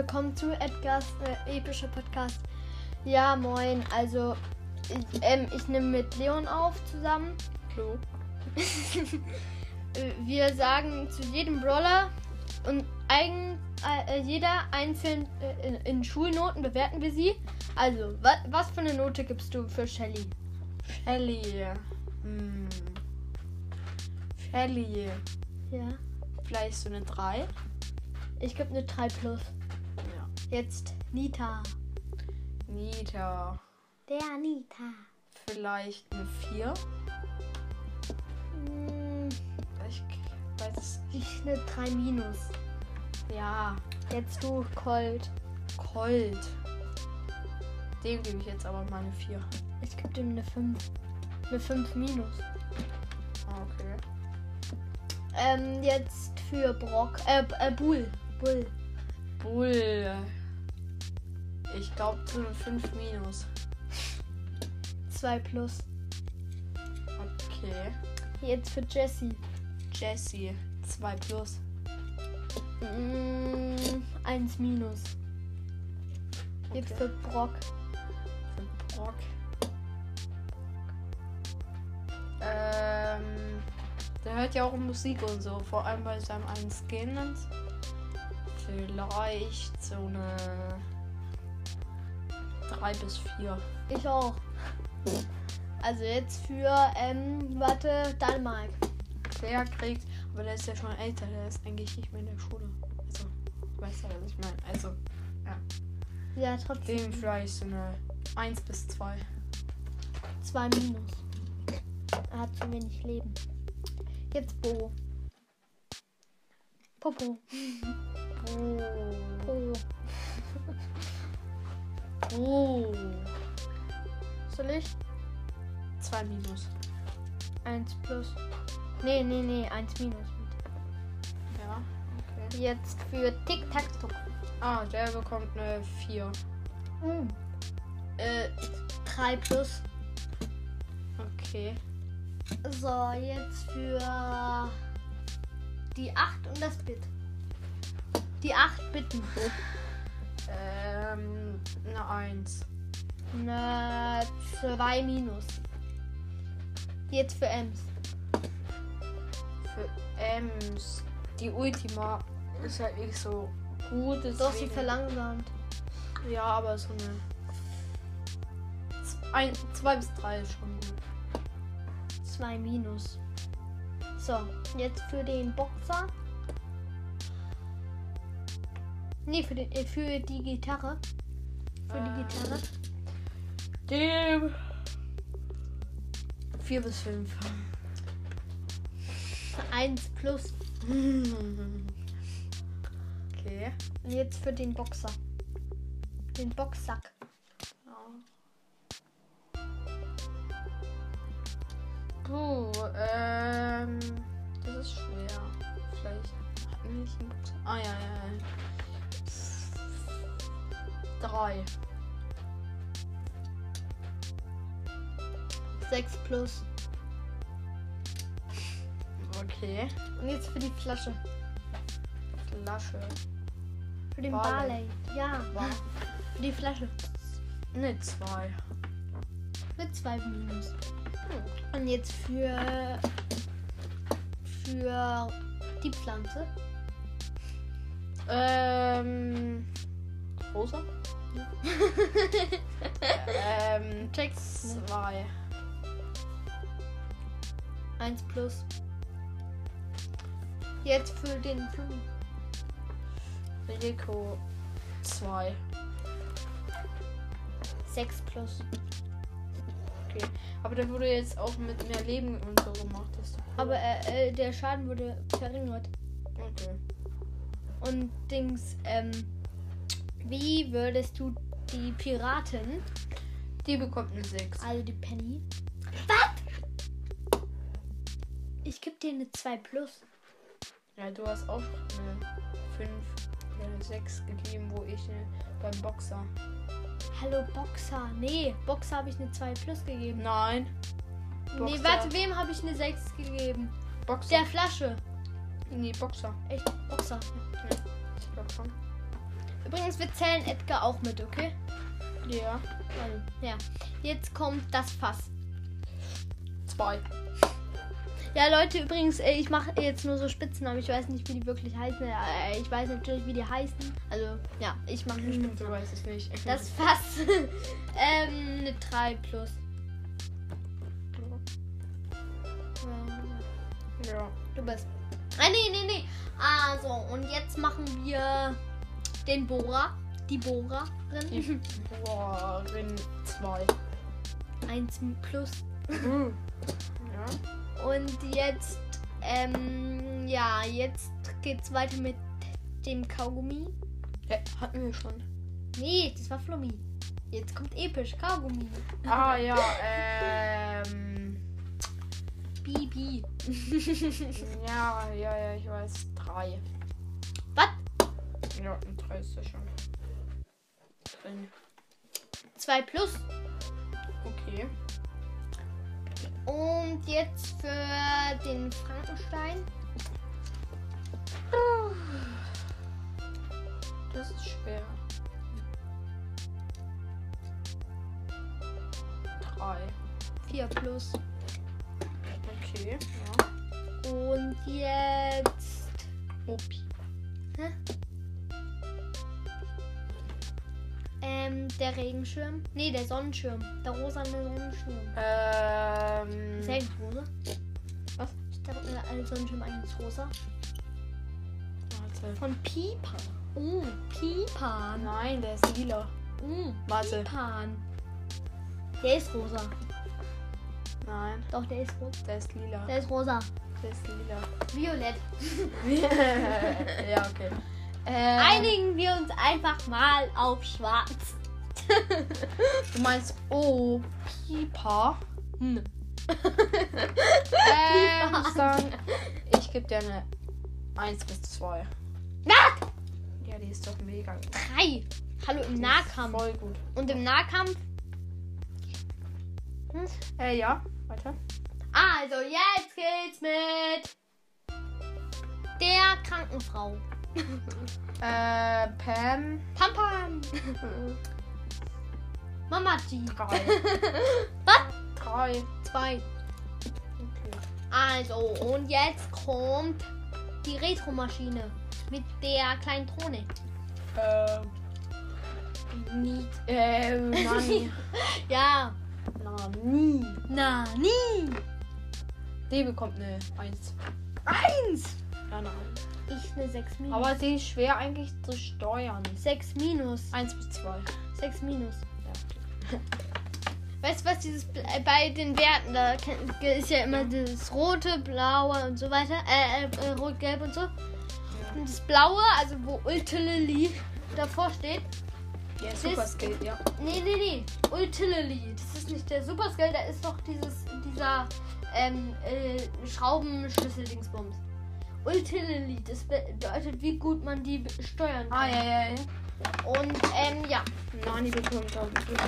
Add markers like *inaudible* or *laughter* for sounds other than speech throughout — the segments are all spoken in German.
Willkommen zu Edgars äh, epischer Podcast. Ja, moin. Also, ich, ähm, ich nehme mit Leon auf zusammen. Hallo. *laughs* Äh, Wir sagen zu jedem Brawler und eigen, äh, jeder einzeln äh, in, in Schulnoten bewerten wir sie. Also, wa, was für eine Note gibst du für Shelly? Shelly. Hm. Shelly. Ja. Vielleicht so eine 3. Ich gebe eine 3 plus. Jetzt Nita. Nita. Der Nita. Vielleicht eine 4. Hm, Ich weiß es nicht. ich eine 3 minus. Ja. Jetzt du Colt. Cold. Dem gebe ich jetzt aber mal eine 4. Ich gebe dem eine 5. Eine 5 minus. Okay. Ähm, jetzt für Brock. Äh, äh Bull. Bull. Bull. Ich glaube so eine 5 minus. 2 plus. Okay. Jetzt für Jesse. Jessie. 2 plus. Mm, 1 minus. Jetzt Okay. für Brock. Für Brock. Ähm, der hört ja auch Musik und so, vor allem bei seinem einen Skin. Vielleicht so eine 3 bis 4. Ich auch. Also jetzt für, ähm, warte, Dänemark. Der kriegt, aber der ist ja schon älter, der ist eigentlich nicht mehr in der Schule. Also, weißt du, was ich meine? Also, Ja, trotzdem. dem vielleicht so eine 1 bis 2. 2 minus. Er hat zu wenig Leben. Jetzt Bo. Popo. Oh. Po. *laughs* Oh. Soll ich? 2 minus. 1 plus. Nee, nee, nee, 1 minus. Ja, okay. Jetzt für Tic-Tac-Toe. Ah, der bekommt eine 4. Hm. Äh, 3 plus. Okay. So, jetzt für die 8 und das Bit. Die 8 Bitten. *laughs* Ähm, eine 1. Eine 2 minus. Jetzt für Ems. Für Ems. Die Ultima ist halt nicht so gut. Doch, sie deswegen- verlangsamt. Ja, aber so eine. 2 bis 3 ist schon gut. 2 minus. So, jetzt für den Boxer. Nee, für, den, äh, für die Gitarre. Für Ähm. die Gitarre. Dem. 4 bis 5. 1 plus. Okay. Und jetzt für den Boxer. Den Boxsack. Puh, ähm. Das ist schwer. Vielleicht nicht einen Boxer. Ah, ja, ja, ja. Drei. 6 plus. Okay. Und jetzt für die Flasche. Flasche. Für den Barley. Barley. Ja, War für die Flasche. eine zwei. Mit 2 minus. Und jetzt für. Für die Pflanze. Ähm. Rosa? *laughs* ähm. Check. Zwei. 1 plus. Jetzt für den Flug. Rico. Zwei. 6 plus. Okay. Aber der wurde jetzt auch mit mehr Leben und so gemacht. Aber äh, äh, der Schaden wurde verringert. Okay. Und Dings, ähm, wie würdest du die Piraten, Die bekommt eine 6. also die Penny. Was? Ich geb dir eine 2 plus. Ja, du hast auch eine 5 oder eine 6 gegeben, wo ich eine, beim Boxer. Hallo Boxer. Nee, Boxer habe ich eine 2 plus gegeben. Nein. Nee, Boxer. warte, wem habe ich eine 6 gegeben? Boxer. Der Flasche. Nee, Boxer. Echt, Boxer. Ich glaube schon. Übrigens, wir zählen Edgar auch mit, okay? Ja. Ja. Jetzt kommt das Fass. Zwei. Ja, Leute, übrigens, äh, ich mache jetzt nur so Spitznamen. Ich weiß nicht, wie die wirklich heißen. Äh, Ich weiß natürlich, wie die heißen. Also, ja, ich mache nur Du Spitznamen. weißt es nicht. Das Fass. *laughs* ähm, eine 3 plus. Ja. Du bist. Ah, nee, nee, nee. Also, und jetzt machen wir den Bohrer. Die Bohrerin. Bohrerin zwei. 1 plus. Ja. Und jetzt, ähm, ja, jetzt geht's weiter mit dem Kaugummi. ja. Hatten wir schon. Nee, das war Flummi. Jetzt kommt episch Kaugummi. Ah ja, ähm. Bibi. Ja, ja, ja, ich weiß. Drei. Ist ja schon. Drin. 2 plus. Okay. Und jetzt für den Frankenstein. Das ist schwer. Drei. 4 plus. Okay. Ja. Und jetzt. Opi. Hä? Ähm, der Regenschirm. Nee, der Sonnenschirm. Der rosane Sonnenschirm. Ähm. Ist der eigentlich rosa? Was? Ist der äh, Sonnenschirm eigentlich rosa? Warte. Von Pipa. Oh, Pipan. Nein, der ist lila. Oh, Warte. Pipan. Der ist rosa. Nein, Doch, der ist rosa. der ist lila. Der ist rosa. Der ist lila. Violett. *laughs* ja, okay. *laughs* Ähm, Einigen wir uns einfach mal auf schwarz. Du meinst Oh, Pipa. Hm. *laughs* Ähm, dann, ich gebe dir eine 1 bis 2. Na, Ja, die ist doch mega gut. drei. Hallo, im Die Nahkampf. Voll gut. Und im Nahkampf? Äh, ja, weiter. Also, jetzt geht's mit der Krankenfrau. Äh, Pam. Pam Pam. *laughs* Mama G. 3. *laughs* Was? 3. Zwei. Okay. Also, und jetzt kommt die Retro-Maschine mit der kleinen Drohne. Ähm. Niet. Äh, Nani. *laughs* Ja. Nani. Na, nie. Die bekommt eine 1. Eins. Ja, nein. Ich eine 6 minus. Aber sie ist schwer eigentlich zu steuern. 6 minus. 1 bis 2. 6 minus. Weißt du was, dieses äh, bei den Werten, da ist ja immer das rote, blaue und so weiter. Äh, äh, äh, rot, gelb und so. Und das blaue, also wo Ultilili davor steht. Ja, Super Skill, ja. Nee, nee, nee. Ultilili. Das ist nicht der Super Skill, da ist doch dieses, dieser ähm, äh, Schraubenschlüssel-Dingsbums. Ultilili, das bedeutet, wie gut man die steuern kann. Ah, ja, ja, ja. Und ähm, ja. Nani bekommt auch wirklich.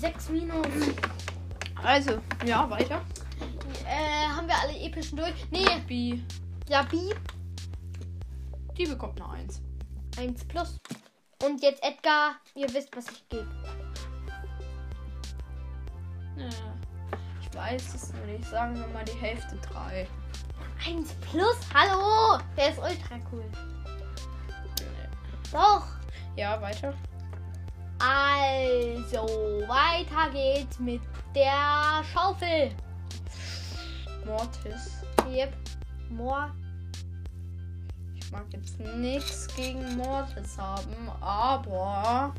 6 minus. Also, ja, weiter. Äh, haben wir alle epischen durch? Nee, B. ja, B. Die bekommt eine 1. 1 plus. Und jetzt Edgar, ihr wisst, was ich gebe. Ja. Ich weiß es noch nicht. Sagen wir mal die Hälfte 3. 1 plus? Hallo! Der ist ultra cool. Doch. Ja, weiter. Also, weiter geht's mit der Schaufel. Mortis. Yep. More. Ich mag jetzt nichts gegen Mortis haben, aber.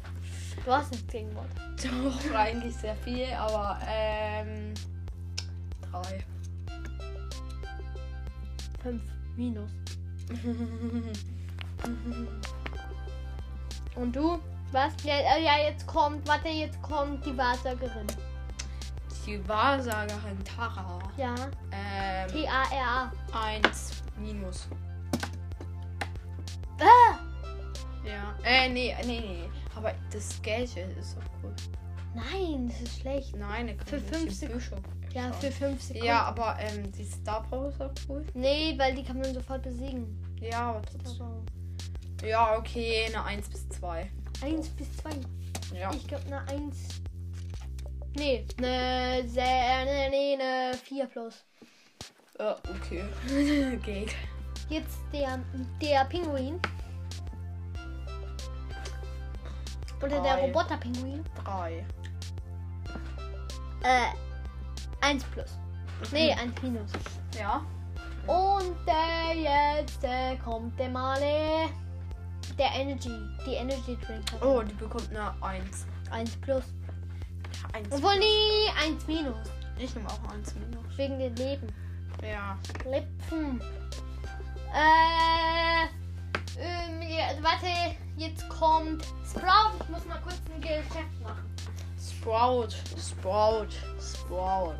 Du hast nichts gegen Wort. Doch, eigentlich sehr viel, aber ähm. 3. 5 minus. *laughs* Und du? Was? Ja, äh, ja, jetzt kommt, warte, jetzt kommt die Wahrsagerin. Die Wahrsagerin Tara. Ja. Ähm. T-A-R-A. 1 minus. Ah! Ja. Äh, nee, nee, nee. Aber das Gadget ist doch cool. Nein, das ist schlecht. Nein, kann Für man fünf die Sek- Bücher Ja, für 5 Sekunden. Ja, aber ähm, die Star Power ist auch cool. Nee, weil die kann man sofort besiegen. Ja, aber trotzdem. Ja, okay, eine 1 bis 2. 1 bis 2. Ja. Ich glaube eine 1. Nee, eine, ne, nee, eine 4 plus. Äh, okay. *laughs* Geht. Jetzt der, der Pinguin. Oder der Drei. Roboter-Pinguin. 3. Äh, 1 plus. Nee, 1 minus. Ja. Und der jetzt äh, kommt der Male. Der Energy. Die Energy Drink. hat Oh, die bekommt eine 1. 1 plus. 1. Obwohl, nee, 1 minus. Ich nehme auch 1 minus. Wegen den Leben. Ja. Lipfen. Äh. Ähm, ja, warte, jetzt kommt Sprout. Ich muss mal kurz ein Geschäft machen. Sprout. Sprout. Sprout.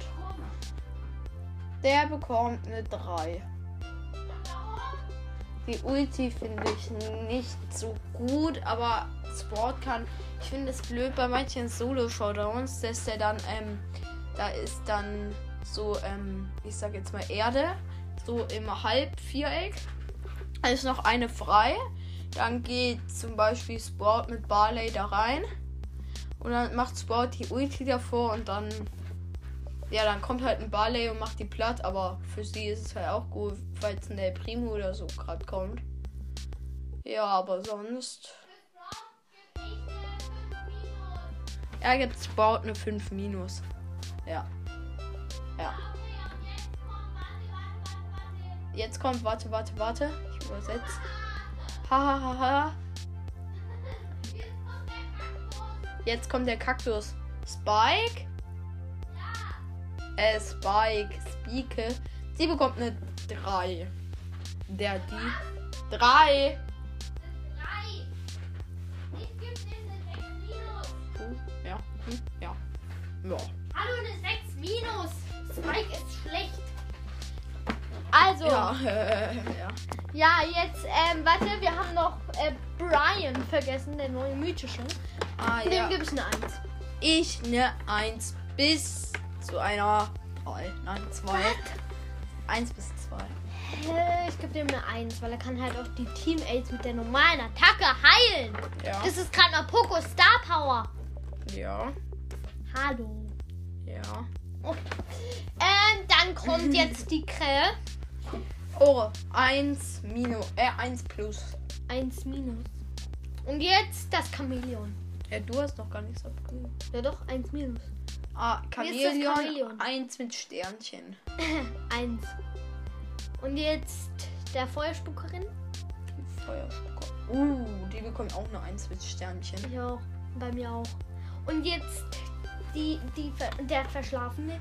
Der bekommt eine 3. Die Ulti finde ich nicht so gut, aber Sport kann. Ich finde es blöd bei manchen Solo-Showdowns, dass der dann, ähm, da ist dann so, ähm, ich sag jetzt mal Erde, so im Halbviereck. Da ist noch eine frei. Dann geht zum Beispiel Sport mit Barley da rein. Und dann macht Sport die Ulti davor und dann. Ja, dann kommt halt ein Barley und macht die platt, aber für sie ist es halt auch gut, falls ein El Primo oder so gerade kommt. Ja, aber sonst. Er gibt Sprout eine 5 minus. Ja. Ja. Jetzt kommt, warte, warte, warte. Ich übersetze. Hahaha. Ha, ha. Jetzt kommt der Kaktus. Spike? Äh, Spike. Spike. Sie bekommt eine 3. Der, die. 3. Ja. Hm, ja. Ja. Hallo, eine 6 minus. Spike ist schlecht. Also, Ja. *laughs* ja, Äh, ja. jetzt, ähm, warte, wir haben noch äh, Brian vergessen, der neue mythische. Ah, Dem ja. gebe ich eine 1. Ich eine 1 bis zu einer 3. Nein, 2. 1 bis 2. Äh, Ich gebe dem eine 1, weil er kann halt auch die Teammates mit der normalen Attacke heilen. Ja. Das ist gerade mal Poco Star Power. Ja. Hallo. Ja. Okay. Ähm, dann kommt *laughs* jetzt die Krähe. Oh, 1 minus. Äh, 1 plus. 1 minus. Und jetzt das Chamäleon. Ja, du hast noch gar nichts abgegeben. Ja doch, 1 minus. Ah, Chamäleon. Chamäleon? 1 mit Sternchen. *laughs* 1. Und jetzt der Feuerspuckerin. Die Feuerspucker. Uh, die bekommt auch eine 1 mit Sternchen. Ich auch. Bei mir auch. Und jetzt die, die, der verschlafene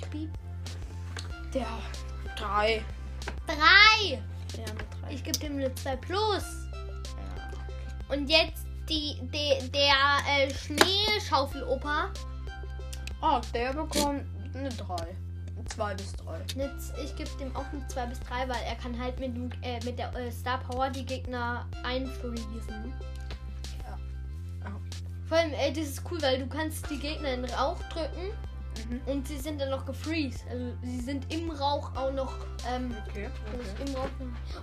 Typi. Der 3. 3. Ja, 3. Ich gebe dem eine 2 plus. Ja. Und jetzt die, die, der äh, Schneeschaufeloper. Ah, der bekommt eine 3. 2 bis 3. Jetzt, ich gebe dem auch eine 2 bis 3, weil er kann halt mit, äh, mit der äh, Star Power die Gegner einfriesen. Ja. Vor allem, äh, das ist cool, weil du kannst die Gegner in Rauch drücken Mhm. und sie sind dann noch gefreezed. Also sie sind im Rauch auch noch ähm, Okay. also im Rauch.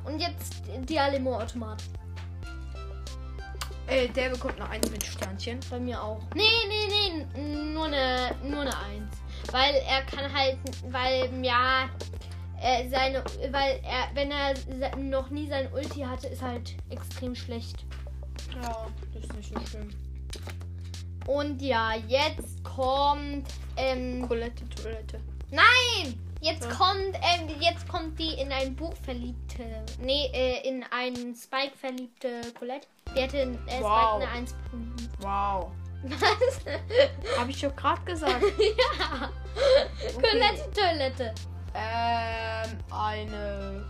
Und jetzt die Alemo-Automat. Äh, der bekommt eine 1 mit Sternchen. Bei mir auch. Nee, nee, nee, nur eine, nur eine 1. Weil er kann halt, weil, ja, er seine, weil er, wenn er noch nie sein Ulti hatte, ist halt extrem schlecht. Ja, das ist nicht so schlimm. Und ja, jetzt kommt, ähm, Colette Toilette. nein! Jetzt Ja. kommt, ähm, jetzt kommt die in ein Buch verliebte, nee, äh, in einen Spike verliebte Colette. Die hätte in äh, Wow. Eine 1 bekommen. Wow. Was? *laughs* Habe ich doch gerade gesagt. *laughs* ja. Colette Toilette. ähm, eine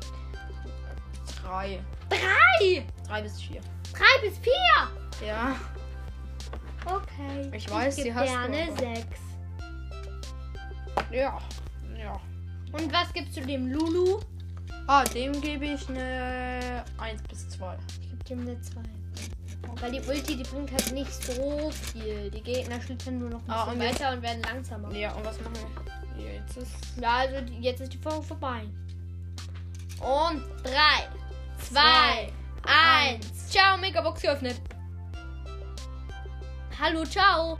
3. Drei! 3 bis 4. Drei bis vier! Ja. Okay. Ich weiß, ich die geb hast dir du sechs. Ja. Ja. Und was gibst du dem Lulu? Ah, dem gebe ich eine 1 bis 2. Ich gebe dem eine 2. Weil die Ulti, die bringt halt nicht so viel. Die Gegner schlittern nur noch ein Ah, und jetzt- weiter und werden langsamer. Ja, und was machen wir? Jetzt ist. Ja, also die, jetzt ist die Folge vorbei. Und 3, 2, 1. Ciao, Megabox geöffnet. Hallo, ciao.